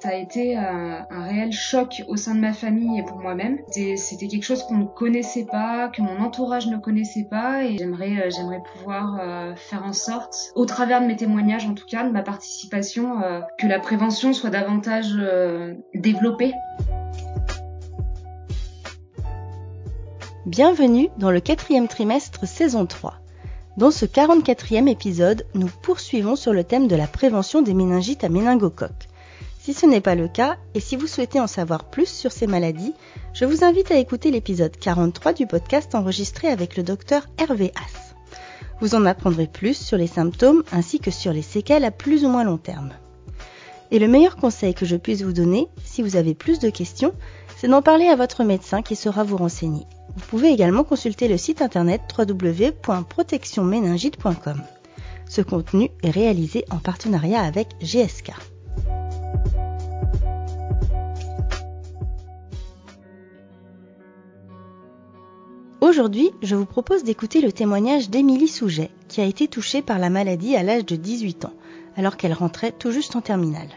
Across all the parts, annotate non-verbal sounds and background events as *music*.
Ça a été un, un, réel choc au sein de ma famille et pour moi-même. C'était quelque chose qu'on ne connaissait pas, que mon entourage ne connaissait pas et j'aimerais euh, j'aimerais pouvoir euh, faire en sorte, au travers de mes témoignages en tout cas, de ma participation, euh, que la prévention soit davantage développée. Bienvenue dans le quatrième trimestre saison 3. Dans ce 44e épisode, nous poursuivons sur le thème de la prévention des méningites à méningocoque. Si ce n'est pas le cas, et si vous souhaitez en savoir plus sur ces maladies, je vous invite à écouter l'épisode 43 du podcast enregistré avec le docteur Hervé Haas. Vous en apprendrez plus sur les symptômes ainsi que sur les séquelles à plus ou moins long terme. Et le meilleur conseil que je puisse vous donner, si vous avez plus de questions, c'est d'en parler à votre médecin qui saura vous renseigner. Vous pouvez également consulter le site internet www.protectionméningite.com. Ce contenu est réalisé en partenariat avec GSK. Aujourd'hui, je vous propose d'écouter le témoignage d'Émilie Souget, qui a été touchée par la maladie à l'âge de 18 ans, alors qu'elle rentrait tout juste en terminale.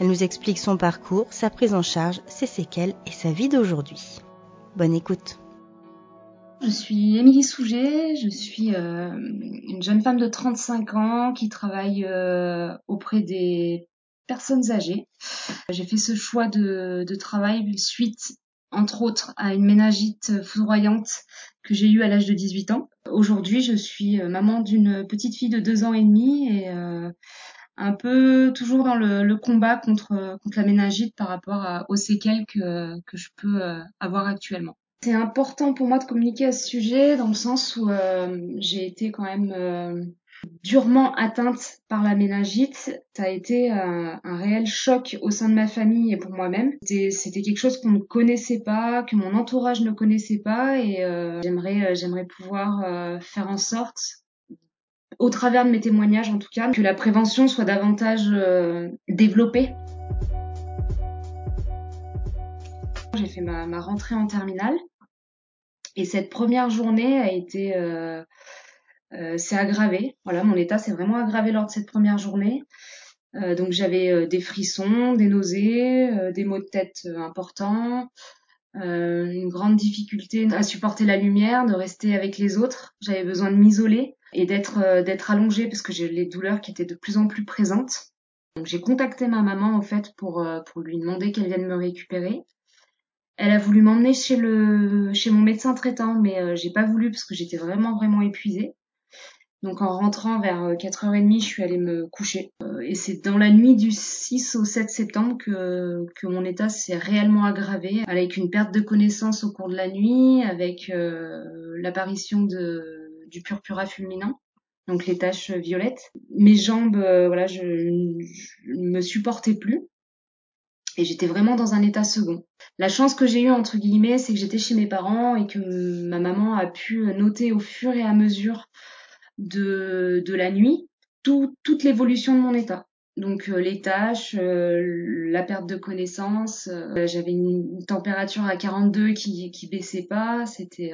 Elle nous explique son parcours, sa prise en charge, ses séquelles et sa vie d'aujourd'hui. Bonne écoute. Je suis Émilie Souget, je suis euh, une jeune femme de 35 ans qui travaille euh, auprès des personnes âgées. J'ai fait ce choix de, travail suite entre autres à une ménagite foudroyante que j'ai eue à l'âge de 18 ans. Aujourd'hui, je suis euh, maman d'une petite fille de deux ans et demi et un peu toujours dans le, combat contre, contre la méningite par rapport aux séquelles que, que je peux euh, avoir actuellement. C'est important pour moi de communiquer à ce sujet dans le sens où j'ai été quand même durement atteinte par la méningite. Ça a été un, réel choc au sein de ma famille et pour moi-même. C'était quelque chose qu'on ne connaissait pas, que mon entourage ne connaissait pas et euh, j'aimerais euh, j'aimerais pouvoir euh, faire en sorte au travers de mes témoignages en tout cas, que la prévention soit davantage développée. J'ai fait ma, ma, rentrée en terminale et cette première journée a été euh, c'est aggravé. Voilà, mon état s'est vraiment aggravé lors de cette première journée. Euh, donc j'avais euh, des frissons, des nausées, des maux de tête importants, une grande difficulté à supporter la lumière, de rester avec les autres. J'avais besoin de m'isoler et d'être d'être allongée parce que j'ai les douleurs qui étaient de plus en plus présentes. Donc j'ai contacté ma maman en fait pour pour lui demander qu'elle vienne me récupérer. Elle a voulu m'emmener chez le chez mon médecin traitant, mais j'ai pas voulu parce que j'étais vraiment vraiment épuisée. Donc en rentrant vers 4h30, euh, je suis allée me coucher. Euh, et c'est dans la nuit du 6 au 7 septembre que, que mon état s'est réellement aggravé, avec une perte de connaissance au cours de la nuit, avec euh, l'apparition de, du purpura fulminant, donc les taches violettes. Mes jambes, voilà, je ne me supportais plus. Et j'étais vraiment dans un état second. La chance que j'ai eue, entre guillemets, c'est que j'étais chez mes parents et que ma maman a pu noter au fur et à mesure de, de la nuit tout, toute l'évolution de mon état. Donc euh, les tâches, euh, la perte de connaissance, euh, j'avais une, température à 42 qui qui baissait pas, c'était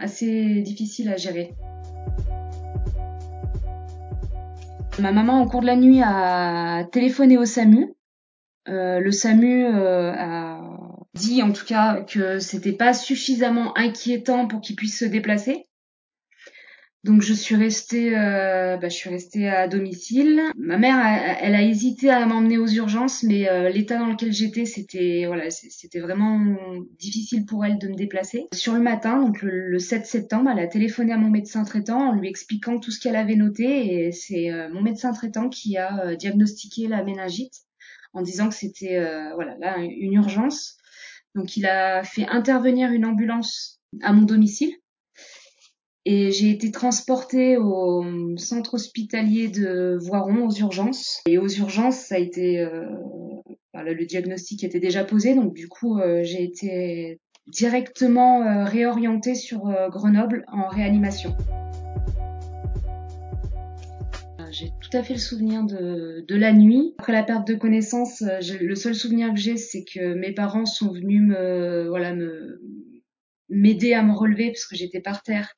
assez difficile à gérer. Ma maman au cours de la nuit a téléphoné au SAMU. le SAMU a dit en tout cas que c'était pas suffisamment inquiétant pour qu'il puisse se déplacer. Donc je suis restée, euh, bah, je suis restée à domicile. Ma mère, elle, a hésité à m'emmener aux urgences, mais euh, l'état dans lequel j'étais, c'était voilà, c'était vraiment difficile pour elle de me déplacer. Sur le matin, donc le, 7 septembre, elle a téléphoné à mon médecin traitant en lui expliquant tout ce qu'elle avait noté, et c'est euh, mon médecin traitant qui a diagnostiqué la méningite en disant que c'était voilà là une urgence. Donc il a fait intervenir une ambulance à mon domicile et j'ai été transportée au centre hospitalier de Voiron aux urgences. Et aux urgences, ça a été euh, le diagnostic était déjà posé, donc du coup euh, j'ai été directement euh, réorientée sur Grenoble en réanimation. J'ai tout à fait le souvenir de, de la nuit. Après la perte de connaissance, le seul souvenir que j'ai, c'est que mes parents sont venus me, voilà, me m'aider à me relever parce que j'étais par terre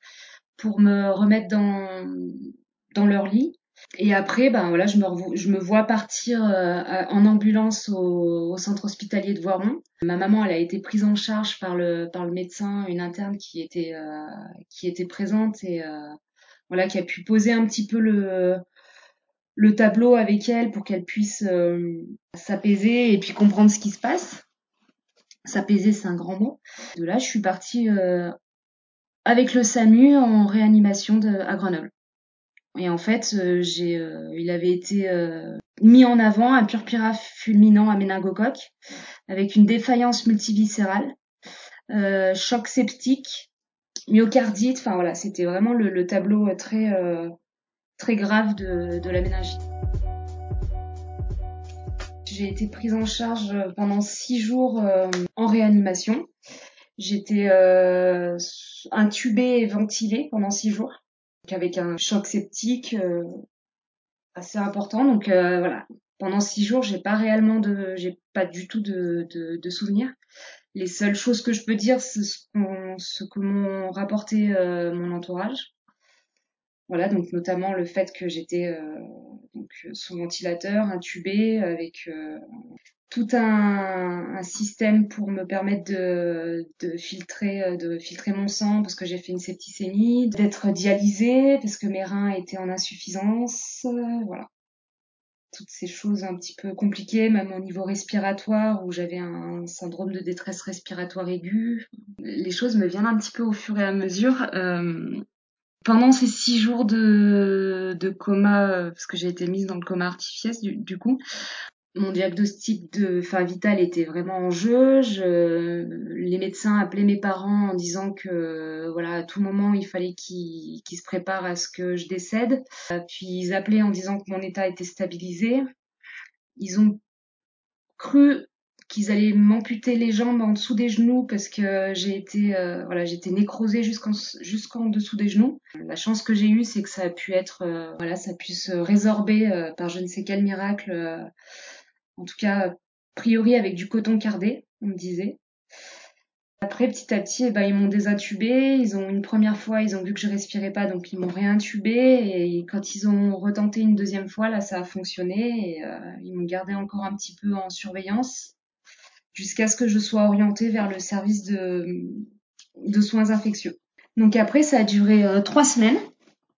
pour me remettre dans, dans leur lit. Et après, ben voilà, je me, je me vois partir euh, en ambulance au, centre hospitalier de Voiron. Ma maman, elle a été prise en charge par le par le médecin, une interne qui était euh, qui était présente et euh, voilà, qui a pu poser un petit peu le le tableau avec elle pour qu'elle puisse s'apaiser et puis comprendre ce qui se passe. S'apaiser, c'est un grand mot. De là, je suis partie avec le SAMU en réanimation de, à Grenoble. Et en fait, euh, j'ai, euh, il avait été euh, mis en avant un purpura fulminant à méningocoque avec une défaillance multiviscérale, choc septique, myocardite. Enfin voilà, c'était vraiment le, tableau très très grave de, de la méningite. J'ai été prise en charge pendant six jours en réanimation. J'étais intubée et ventilée pendant six jours avec un choc septique euh, assez important. Donc euh, voilà, pendant six jours, j'ai pas réellement de, j'ai pas du tout de, souvenirs. Les seules choses que je peux dire, c'est ce, ce que m'ont rapporté euh, mon entourage. Voilà, donc notamment le fait que j'étais donc sous ventilateur, intubée, avec tout un, système pour me permettre de, de, filtrer euh, de filtrer mon sang parce que j'ai fait une septicémie, d'être dialysée parce que mes reins étaient en insuffisance, euh, voilà. Toutes ces choses un petit peu compliquées, même au niveau respiratoire où j'avais un syndrome de détresse respiratoire aiguë. Les choses me viennent un petit peu au fur et à mesure. Euh, pendant ces six jours de, de coma, euh, parce que j'ai été mise dans le coma artificiel du, du coup, mon diagnostic de fin vitale était vraiment en jeu. Je, les médecins appelaient mes parents en disant que voilà à tout moment il fallait qu'ils se préparent à ce que je décède. Puis ils appelaient en disant que mon état était stabilisé. Ils ont cru qu'ils allaient m'amputer les jambes en dessous des genoux parce que j'ai été euh, voilà j'étais nécrosée jusqu'en jusqu'en dessous des genoux. La chance que j'ai eue c'est que ça a pu être euh, voilà ça a pu se résorber euh, par je ne sais quel miracle en tout cas, a priori avec du coton cardé, on me disait. Après, petit à petit, eh ben, ils m'ont désintubé. Ils ont une première fois, ils ont vu que je respirais pas, donc ils m'ont réintubé. Et quand ils ont retenté une deuxième fois, là, ça a fonctionné. Et euh, ils m'ont gardé encore un petit peu en surveillance jusqu'à ce que je sois orientée vers le service de, de soins infectieux. Donc après, ça a duré euh, trois semaines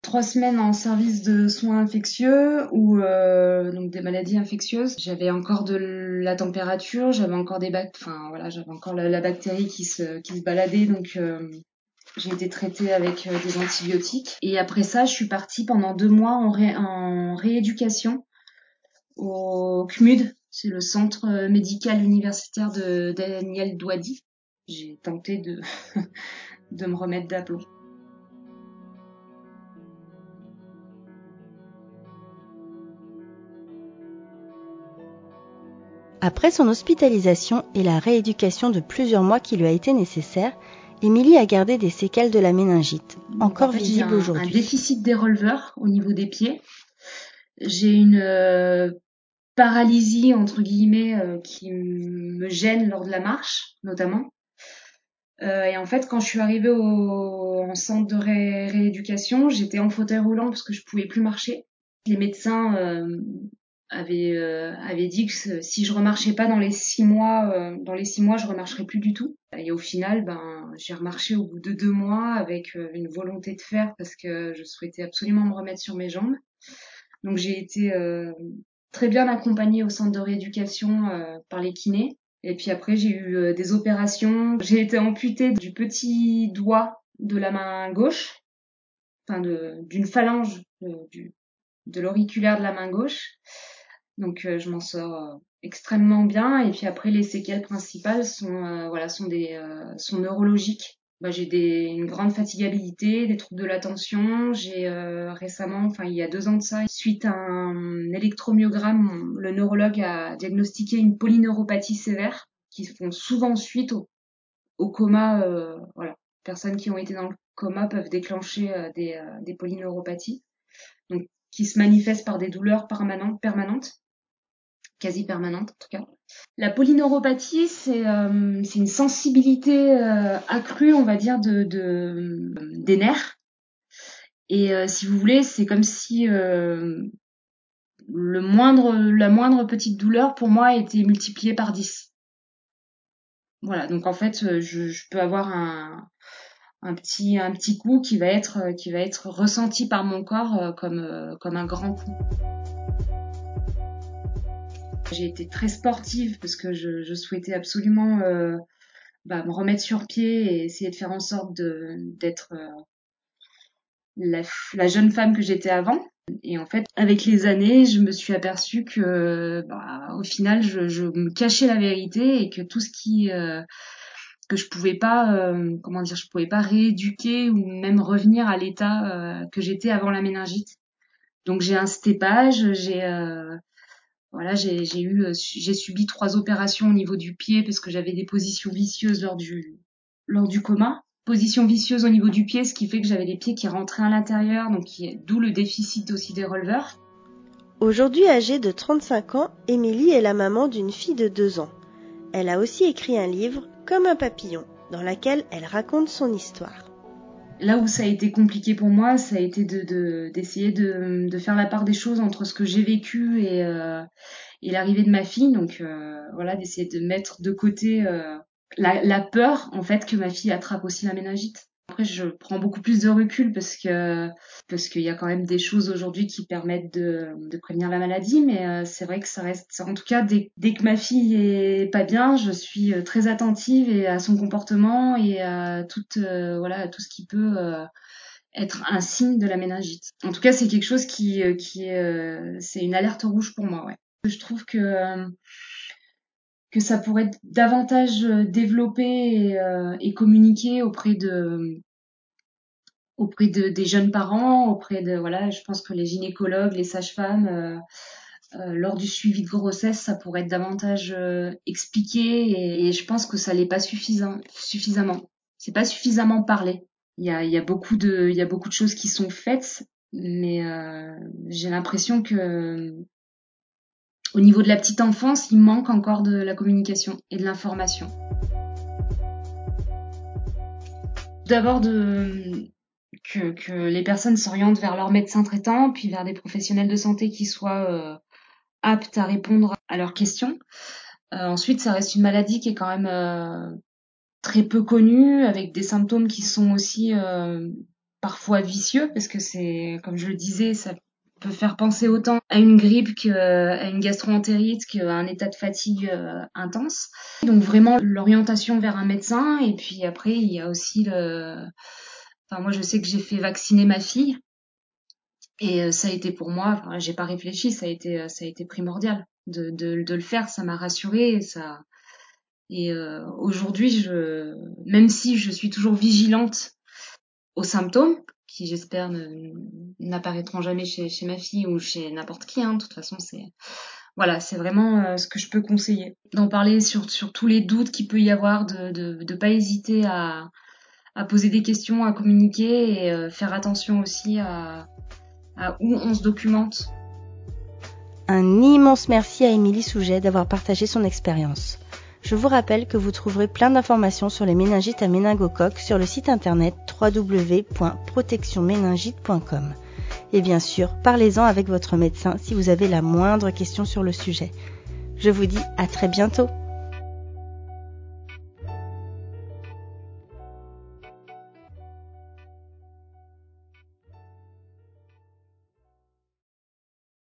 trois semaines en service de soins infectieux ou euh, donc des maladies infectieuses. J'avais encore de la température, j'avais encore des bac, enfin voilà, j'avais encore la, bactérie qui se qui se baladait donc euh, j'ai été traitée avec euh, des antibiotiques et après ça, je suis partie pendant deux mois en, en rééducation au CMUD, c'est le centre médical universitaire de Daniel Douadi. J'ai tenté de *laughs* de me remettre d'aplomb. Après son hospitalisation et la rééducation de plusieurs mois qui lui a été nécessaire, Émilie a gardé des séquelles de la méningite, encore visibles aujourd'hui. Un déficit des releveurs au niveau des pieds. J'ai une euh, paralysie entre guillemets euh, qui me gêne lors de la marche, notamment. Euh, et en fait, quand je suis arrivée au en centre de rééducation, j'étais en fauteuil roulant parce que je pouvais plus marcher. Les médecins avait euh, avait dit que si je remarchais pas dans les six mois, euh, dans les six mois, je remarcherais plus du tout. Et au final, ben j'ai remarché au bout de deux mois avec euh, une volonté de faire parce que je souhaitais absolument me remettre sur mes jambes. Donc j'ai été très bien accompagnée au centre de rééducation par les kinés. Et puis après, j'ai eu des opérations. J'ai été amputée du petit doigt de la main gauche, enfin d'une phalange du, de l'auriculaire de la main gauche. Donc euh, je m'en sors euh, extrêmement bien. Et puis après, les séquelles principales sont euh, voilà sont des sont neurologiques. Bah, j'ai des une grande fatigabilité, des troubles de l'attention. J'ai récemment, enfin il y a deux ans de ça, suite à un électromyogramme, le neurologue a diagnostiqué une polyneuropathie sévère qui font souvent suite au, au coma. voilà, personnes qui ont été dans le coma peuvent déclencher des, des polyneuropathies. Donc qui se manifestent par des douleurs permanentes, permanentes quasi permanente en tout cas. La polyneuropathie, c'est euh, une sensibilité euh, accrue, on va dire, de, de des nerfs. Et euh, si vous voulez, c'est comme si la moindre petite douleur pour moi était multipliée par 10. Voilà, donc en fait, je, peux avoir un, petit coup qui va être ressenti par mon corps comme un grand coup. J'ai été très sportive parce que je, je souhaitais absolument euh, bah, me remettre sur pied et essayer de faire en sorte d'être euh, la, la, jeune femme que j'étais avant. Et en fait, avec les années, je me suis aperçue que, bah, au final, je, je, me cachais la vérité et que tout ce qui euh, que je pouvais pas, euh, comment dire, je pouvais pas rééduquer ou même revenir à l'état euh, que j'étais avant la méningite. Donc j'ai un stépage, j'ai voilà, euh, j'ai subi trois opérations au niveau du pied parce que j'avais des positions vicieuses lors du, lors du coma. Position vicieuse au niveau du pied, ce qui fait que j'avais les pieds qui rentraient à l'intérieur, donc d'où le déficit aussi des releveurs. Aujourd'hui âgée de 35 ans, Émilie est la maman d'une fille de 2 ans. Elle a aussi écrit un livre, Comme un papillon, dans lequel elle raconte son histoire là où ça a été compliqué pour moi, ça a été de d'essayer de, de, faire la part des choses entre ce que j'ai vécu et, euh, et l'arrivée de ma fille. Donc euh, voilà, d'essayer de mettre de côté euh, la, la, peur en fait que ma fille attrape aussi la méningite. Après, je prends beaucoup plus de recul parce que parce qu'il y a quand même des choses aujourd'hui qui permettent de, prévenir la maladie, mais euh, c'est vrai que ça reste. En tout cas, dès, dès, que ma fille est pas bien, je suis euh, très attentive et à son comportement et à tout euh, voilà tout ce qui peut être un signe de la méningite. En tout cas, c'est quelque chose qui qui est c'est une alerte rouge pour moi. Ouais. Je trouve que que ça pourrait être davantage euh, développé et, euh, et communiqué auprès de auprès de, des jeunes parents, auprès de voilà, je pense que les gynécologues, les sages-femmes, euh, euh, lors du suivi de grossesse, ça pourrait être davantage euh, expliqué et, et, je pense que ça l'est pas suffisant, suffisamment. C'est pas suffisamment parlé. Il y a, il y a beaucoup de, il y a beaucoup de choses qui sont faites, mais j'ai l'impression que au niveau de la petite enfance, il manque encore de la communication et de l'information. D'abord que, les personnes s'orientent vers leur médecin traitant, puis vers des professionnels de santé qui soient euh, aptes à répondre à leurs questions. Euh, ensuite, ça reste une maladie qui est quand même euh, très peu connue, avec des symptômes qui sont aussi parfois vicieux, parce que c'est, comme je le disais, ça peut faire penser autant à une grippe qu'à une gastroentérite qu'à un état de fatigue euh, intense. Donc vraiment l'orientation vers un médecin et puis après il y a aussi le enfin moi je sais que j'ai fait vacciner ma fille et euh, ça a été pour moi enfin, j'ai pas réfléchi, ça a été euh, ça a été primordial de de, le faire, ça m'a rassurée et ça et aujourd'hui même si je suis toujours vigilante aux symptômes qui j'espère n'apparaîtront jamais chez, ma fille ou chez n'importe qui. Hein. De toute façon, c'est voilà, c'est vraiment euh, ce que je peux conseiller. D'en parler sur, sur tous les doutes qu'il peut y avoir, de de, de pas hésiter à, à poser des questions, à communiquer et euh, faire attention aussi à, à où on se documente. Un immense merci à Émilie Souget d'avoir partagé son expérience. Je vous rappelle que vous trouverez plein d'informations sur les méningites à méningocoque sur le site internet www.protectionméningite.com. Et bien sûr, parlez-en avec votre médecin si vous avez la moindre question sur le sujet. Je vous dis à très bientôt